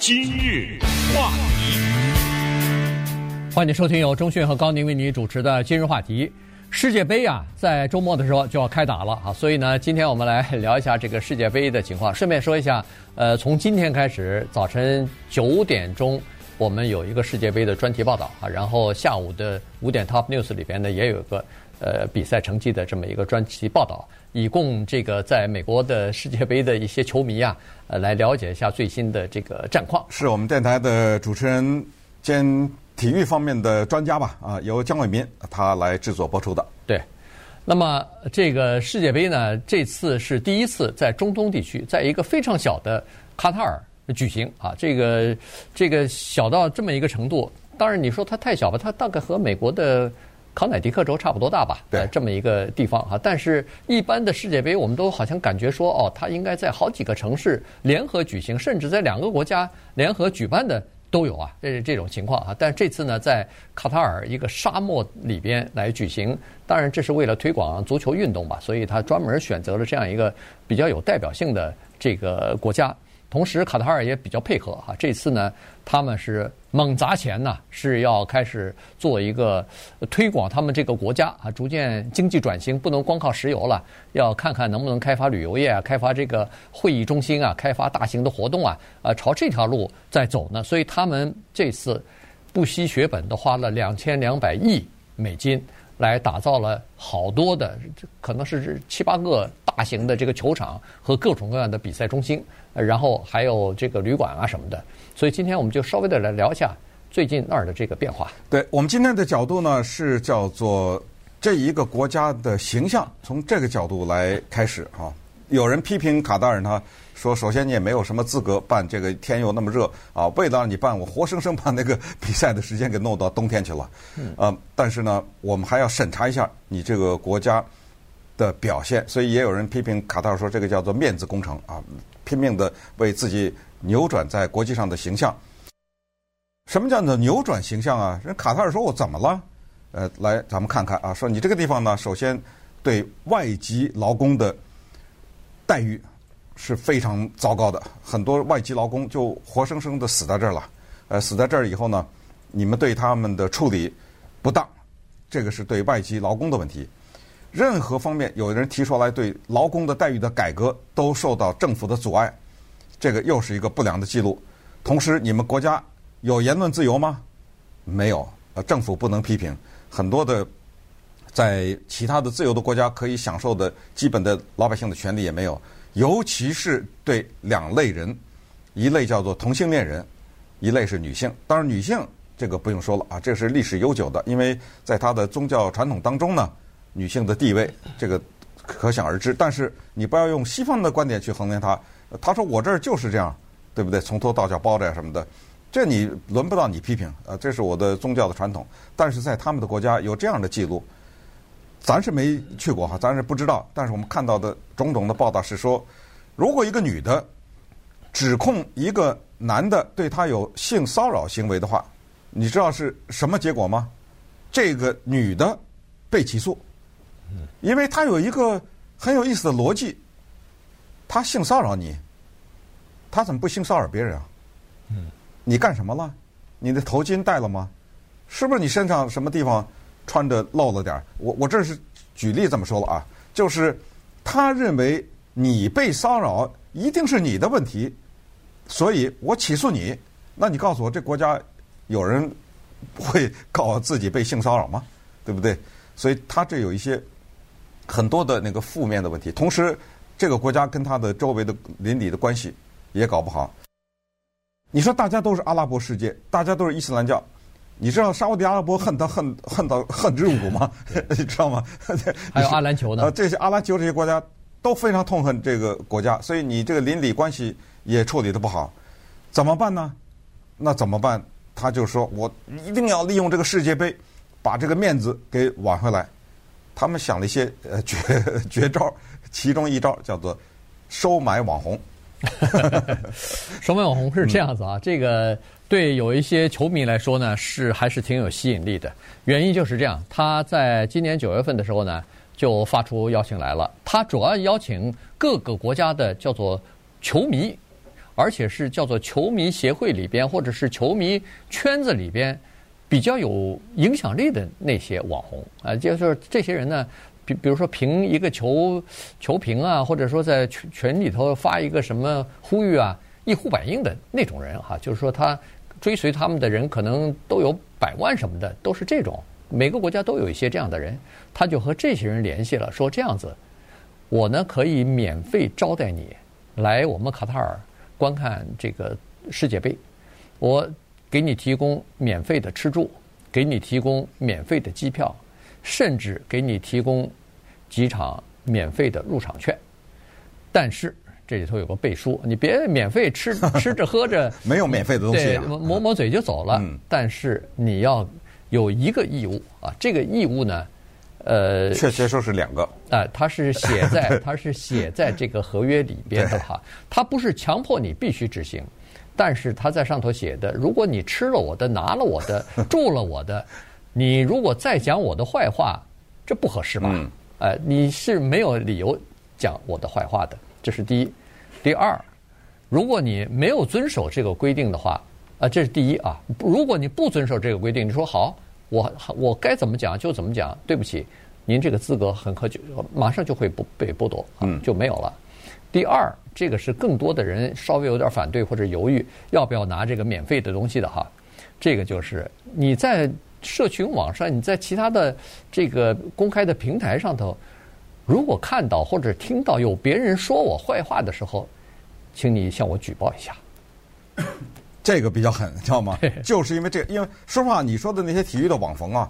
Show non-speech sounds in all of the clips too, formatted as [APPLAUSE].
今日话题，欢迎收听由钟讯和高宁为你主持的今日话题。世界杯啊，在周末的时候就要开打了啊，所以呢，今天我们来聊一下这个世界杯的情况。顺便说一下，呃，从今天开始，早晨九点钟我们有一个世界杯的专题报道啊，然后下午的五点 Top News 里边呢也有一个呃比赛成绩的这么一个专题报道。以供这个在美国的世界杯的一些球迷啊，呃，来了解一下最新的这个战况。是我们电台的主持人兼体育方面的专家吧？啊，由姜伟民他来制作播出的。对，那么这个世界杯呢，这次是第一次在中东地区，在一个非常小的卡塔尔举行啊。这个这个小到这么一个程度，当然你说它太小吧，它大概和美国的。康乃狄克州差不多大吧，对，这么一个地方哈。但是，一般的世界杯，我们都好像感觉说，哦，它应该在好几个城市联合举行，甚至在两个国家联合举办的都有啊，这是这种情况啊。但这次呢，在卡塔尔一个沙漠里边来举行，当然这是为了推广足球运动吧，所以他专门选择了这样一个比较有代表性的这个国家。同时，卡塔尔也比较配合哈。这次呢，他们是猛砸钱呢，是要开始做一个推广他们这个国家啊，逐渐经济转型，不能光靠石油了，要看看能不能开发旅游业啊，开发这个会议中心啊，开发大型的活动啊，啊，朝这条路在走呢。所以他们这次不惜血本的花了两千两百亿美金。来打造了好多的，可能是七八个大型的这个球场和各种各样的比赛中心，然后还有这个旅馆啊什么的。所以今天我们就稍微的来聊一下最近那儿的这个变化。对，我们今天的角度呢是叫做这一个国家的形象，从这个角度来开始啊。有人批评卡塔尔呢。说，首先你也没有什么资格办这个，天又那么热啊！为了让你办，我活生生把那个比赛的时间给弄到冬天去了。嗯。呃，但是呢，我们还要审查一下你这个国家的表现，所以也有人批评卡塔尔说这个叫做面子工程啊，拼命的为自己扭转在国际上的形象。什么叫做扭转形象啊？人卡塔尔说我怎么了？呃，来咱们看看啊，说你这个地方呢，首先对外籍劳工的待遇。是非常糟糕的，很多外籍劳工就活生生的死在这儿了。呃，死在这儿以后呢，你们对他们的处理不当，这个是对外籍劳工的问题。任何方面有人提出来对劳工的待遇的改革，都受到政府的阻碍，这个又是一个不良的记录。同时，你们国家有言论自由吗？没有，呃，政府不能批评。很多的在其他的自由的国家可以享受的基本的老百姓的权利也没有。尤其是对两类人，一类叫做同性恋人，一类是女性。当然，女性这个不用说了啊，这是历史悠久的，因为在她的宗教传统当中呢，女性的地位这个可想而知。但是你不要用西方的观点去衡量她。她说我这儿就是这样，对不对？从头到脚包着什么的，这你轮不到你批评啊。这是我的宗教的传统，但是在他们的国家有这样的记录。咱是没去过哈，咱是不知道。但是我们看到的种种的报道是说，如果一个女的指控一个男的对她有性骚扰行为的话，你知道是什么结果吗？这个女的被起诉，因为她有一个很有意思的逻辑，她性骚扰你，她怎么不性骚扰别人啊？你干什么了？你的头巾戴了吗？是不是你身上什么地方？穿的露了点儿，我我这是举例这么说了啊，就是他认为你被骚扰一定是你的问题，所以我起诉你。那你告诉我，这国家有人会告自己被性骚扰吗？对不对？所以他这有一些很多的那个负面的问题。同时，这个国家跟他的周围的邻里的关系也搞不好。你说大家都是阿拉伯世界，大家都是伊斯兰教。你知道沙乌地阿拉伯恨他恨恨到恨之入骨吗？[LAUGHS] 你知道吗？[LAUGHS] 还有阿联酋呢？呃，这些阿联酋这些国家都非常痛恨这个国家，所以你这个邻里关系也处理得不好，怎么办呢？那怎么办？他就说我一定要利用这个世界杯，把这个面子给挽回来。他们想了一些呃绝 [LAUGHS] 绝招，其中一招叫做收买网红。收买网红是这样子啊，嗯、这个。对有一些球迷来说呢，是还是挺有吸引力的。原因就是这样，他在今年九月份的时候呢，就发出邀请来了。他主要邀请各个国家的叫做球迷，而且是叫做球迷协会里边或者是球迷圈子里边比较有影响力的那些网红啊，就是这些人呢，比比如说评一个球球评啊，或者说在群群里头发一个什么呼吁啊，一呼百应的那种人哈，就是说他追随他们的人可能都有百万什么的，都是这种。每个国家都有一些这样的人，他就和这些人联系了，说这样子，我呢可以免费招待你来我们卡塔尔观看这个世界杯，我给你提供免费的吃住，给你提供免费的机票，甚至给你提供几场免费的入场券。但是这里头有个背书，你别免费吃 [LAUGHS] 吃着喝着，没有免费的东西啊，抹抹嘴就走了。嗯，但是你要。有一个义务啊，这个义务呢，呃，确切说是两个。啊，它是写在 [LAUGHS] 它是写在这个合约里边的哈，它不是强迫你必须执行，但是它在上头写的，如果你吃了我的、拿了我的、[LAUGHS] 住了我的，你如果再讲我的坏话，这不合适吧？嗯，呃，你是没有理由讲我的坏话的，这是第一。第二，如果你没有遵守这个规定的话。啊，这是第一啊！如果你不遵守这个规定，你说好，我我该怎么讲就怎么讲。对不起，您这个资格很可就马上就会不被剥夺，啊，就没有了。第二，这个是更多的人稍微有点反对或者犹豫要不要拿这个免费的东西的哈。这个就是你在社群网上，你在其他的这个公开的平台上头，如果看到或者听到有别人说我坏话的时候，请你向我举报一下。[COUGHS] 这个比较狠，知道吗？就是因为这个，因为说实话，你说的那些体育的网红啊，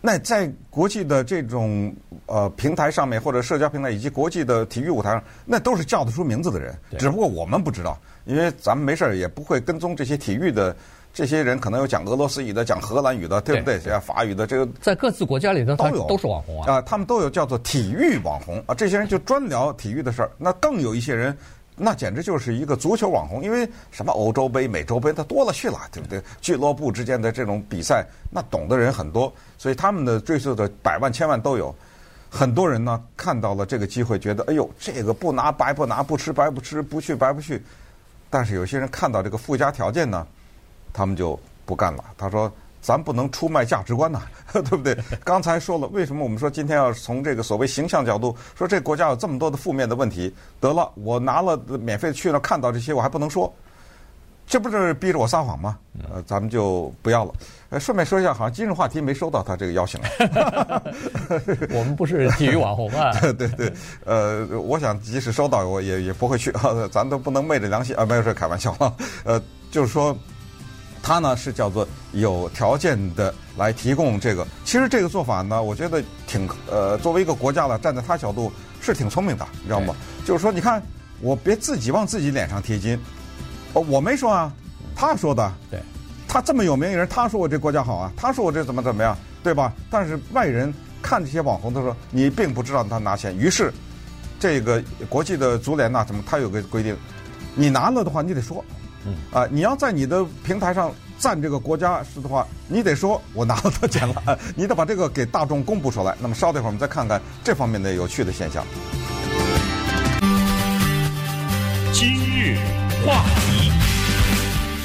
那在国际的这种呃平台上面，或者社交平台以及国际的体育舞台上，那都是叫得出名字的人。只不过我们不知道，因为咱们没事儿也不会跟踪这些体育的这些人，可能有讲俄罗斯语的，讲荷兰语的，对不对？讲法语的，这个在各自国家里头都有，都是网红啊。啊，他们都有叫做体育网红啊，这些人就专聊体育的事儿。那更有一些人。那简直就是一个足球网红，因为什么欧洲杯、美洲杯，它多了去了，对不对？俱乐部之间的这种比赛，那懂的人很多，所以他们的追随的百万、千万都有。很多人呢看到了这个机会，觉得哎呦，这个不拿白不拿，不吃白不吃，不去白不去。但是有些人看到这个附加条件呢，他们就不干了。他说。咱不能出卖价值观呐，[LAUGHS] 对不对？[LAUGHS] 刚才说了，为什么我们说今天要从这个所谓形象角度说，这国家有这么多的负面的问题？得了，我拿了免费去了，看到这些我还不能说，这不是逼着我撒谎吗？呃，咱们就不要了。呃，顺便说一下，好像今日话题没收到他这个邀请。[LAUGHS] 我们不是体育网红啊。对对对，呃，我想即使收到，我也也不会去，咱都不能昧着良心啊，没有事，开玩笑啊。呃，就是说。他呢是叫做有条件的来提供这个，其实这个做法呢，我觉得挺呃，作为一个国家了，站在他角度是挺聪明的，你知道吗？就是说，你看我别自己往自己脸上贴金，哦，我没说啊，他说的，对，他这么有名的人，他说我这国家好啊，他说我这怎么怎么样，对吧？但是外人看这些网红，他说你并不知道他拿钱，于是这个国际的足联呐，什么他有个规定，你拿了的话，你得说。嗯啊，你要在你的平台上赞这个国家是的话，你得说我拿了多钱了，你得把这个给大众公布出来。那么稍等一会儿，我们再看看这方面的有趣的现象。今日话题，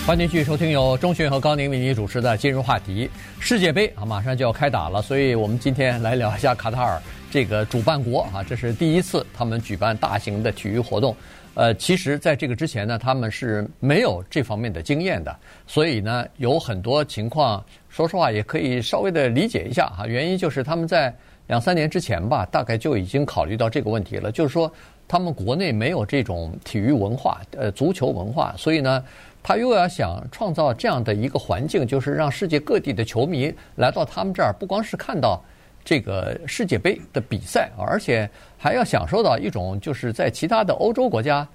欢迎继续收听由钟迅和高宁为您主持的《今日话题》。世界杯啊，马上就要开打了，所以我们今天来聊一下卡塔尔这个主办国啊，这是第一次他们举办大型的体育活动。呃，其实，在这个之前呢，他们是没有这方面的经验的，所以呢，有很多情况，说实话也可以稍微的理解一下哈。原因就是他们在两三年之前吧，大概就已经考虑到这个问题了，就是说他们国内没有这种体育文化，呃，足球文化，所以呢，他又要想创造这样的一个环境，就是让世界各地的球迷来到他们这儿，不光是看到。这个世界杯的比赛，而且还要享受到一种就是在其他的欧洲国家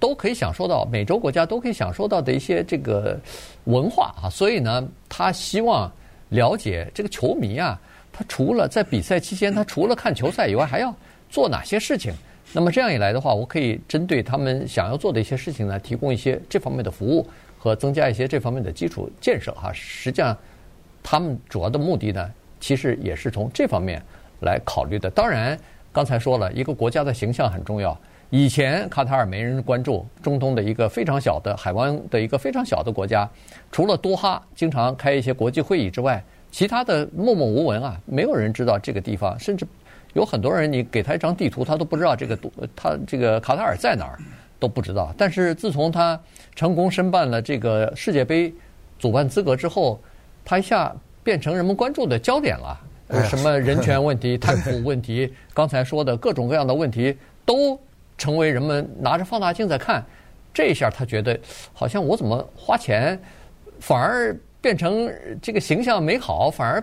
都可以享受到，美洲国家都可以享受到的一些这个文化啊。所以呢，他希望了解这个球迷啊，他除了在比赛期间，他除了看球赛以外，还要做哪些事情？那么这样一来的话，我可以针对他们想要做的一些事情呢，提供一些这方面的服务和增加一些这方面的基础建设哈。实际上，他们主要的目的呢。其实也是从这方面来考虑的。当然，刚才说了一个国家的形象很重要，以前卡塔尔没人关注，中东的一个非常小的海湾的一个非常小的国家，除了多哈经常开一些国际会议之外，其他的默默无闻啊，没有人知道这个地方，甚至有很多人你给他一张地图，他都不知道这个他这个卡塔尔在哪儿都不知道。但是自从他成功申办了这个世界杯主办资格之后，他一下变成人们关注的焦点了。什么人权问题、[LAUGHS] 贪腐问题，刚才说的各种各样的问题都。成为人们拿着放大镜在看，这一下他觉得好像我怎么花钱，反而变成这个形象美好，反而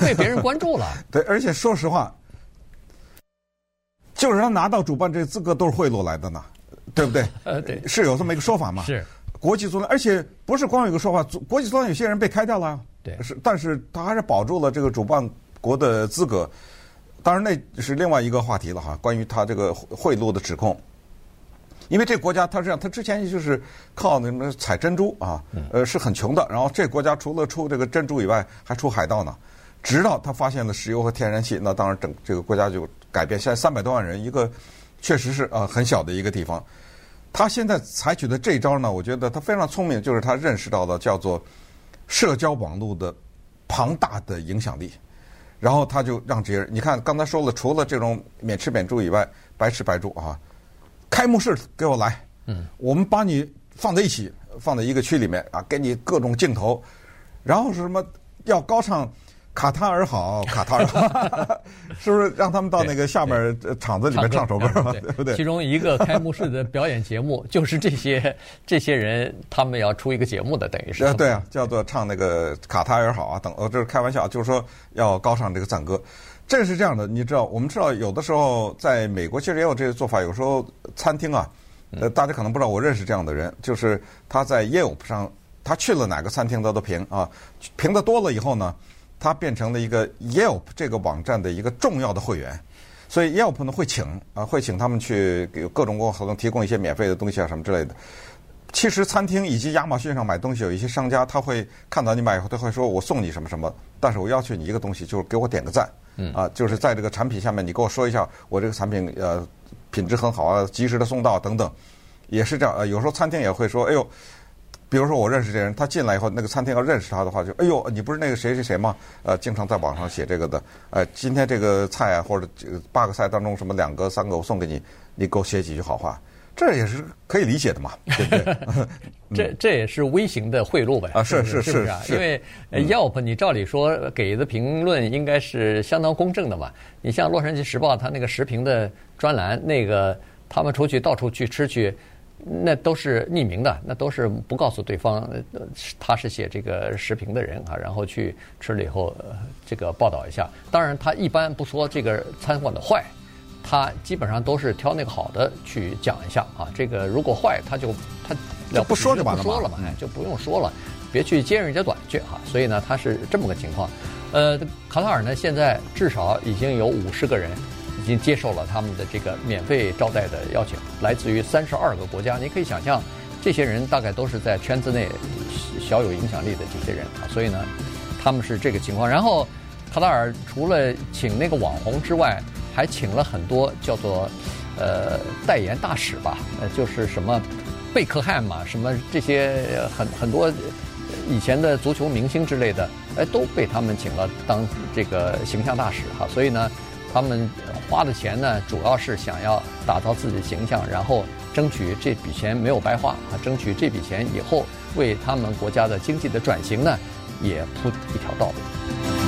被别人关注了。[LAUGHS] 对，而且说实话，就是他拿到主办这个资格都是贿赂来的呢，对不对？[LAUGHS] 呃，对，是有这么一个说法嘛？是国际足联，而且不是光有一个说法，国际足联有些人被开掉了，对，是，但是他还是保住了这个主办国的资格。当然，那是另外一个话题了哈。关于他这个贿赂的指控，因为这国家他是这样，他之前就是靠那什么采珍珠啊，呃，是很穷的。然后这国家除了出这个珍珠以外，还出海盗呢。直到他发现了石油和天然气，那当然整这个国家就改变。现在三百多万人，一个确实是啊很小的一个地方。他现在采取的这一招呢，我觉得他非常聪明，就是他认识到了叫做社交网络的庞大的影响力。然后他就让这些人，你看刚才说了，除了这种免吃免住以外，白吃白住啊，开幕式给我来，嗯，我们把你放在一起，放在一个区里面啊，给你各种镜头，然后是什么要高唱。卡塔尔好，卡塔尔好，[LAUGHS] 是不是让他们到那个下面场子里面唱首歌嘛？[LAUGHS] 对不对？其中一个开幕式的表演节目就是这些 [LAUGHS] 这些人，他们要出一个节目的，等于是。啊，对啊，叫做唱那个卡塔尔好啊，等，呃，这是开玩笑，就是说要高唱这个赞歌。这是这样的，你知道，我们知道有的时候在美国其实也有这个做法，有时候餐厅啊，呃，大家可能不知道，我认识这样的人，就是他在 Yelp 上，他去了哪个餐厅他都评啊，评的多了以后呢。他变成了一个 Yelp 这个网站的一个重要的会员，所以 Yelp 呢会请啊会请他们去给各种各样活动提供一些免费的东西啊什么之类的。其实餐厅以及亚马逊上买东西，有一些商家他会看到你买以后，他会说我送你什么什么，但是我要求你一个东西，就是给我点个赞，嗯啊，就是在这个产品下面你给我说一下我这个产品呃品质很好啊，及时的送到等等，也是这样。呃，有时候餐厅也会说，哎呦。比如说我认识这人，他进来以后，那个餐厅要认识他的话，就哎呦，你不是那个谁谁谁吗？呃，经常在网上写这个的，呃，今天这个菜啊，或者这个八个菜当中什么两个、三个我送给你，你给我写几句好话，这也是可以理解的嘛，[LAUGHS] 对不对？这这也是微型的贿赂呗。啊，是是是是，因为 Yelp 你照理说给的评论应该是相当公正的嘛。你像《洛杉矶时报》它那个时评的专栏，那个他们出去到处去吃去。那都是匿名的，那都是不告诉对方，他是写这个时评的人啊，然后去吃了以后，这个报道一下。当然，他一般不说这个餐馆的坏，他基本上都是挑那个好的去讲一下啊。这个如果坏，他就他就不说就完了嘛，哎，就不用说了，别去揭人家短去哈。所以呢，他是这么个情况。呃，卡塔尔呢，现在至少已经有五十个人。已经接受了他们的这个免费招待的邀请，来自于三十二个国家。你可以想象，这些人大概都是在圈子内小有影响力的这些人啊。所以呢，他们是这个情况。然后，卡塔尔除了请那个网红之外，还请了很多叫做呃代言大使吧，呃就是什么贝克汉嘛，什么这些很很多以前的足球明星之类的，哎都被他们请了当这个形象大使哈。所以呢。他们花的钱呢，主要是想要打造自己的形象，然后争取这笔钱没有白花啊，争取这笔钱以后为他们国家的经济的转型呢，也铺一条道路。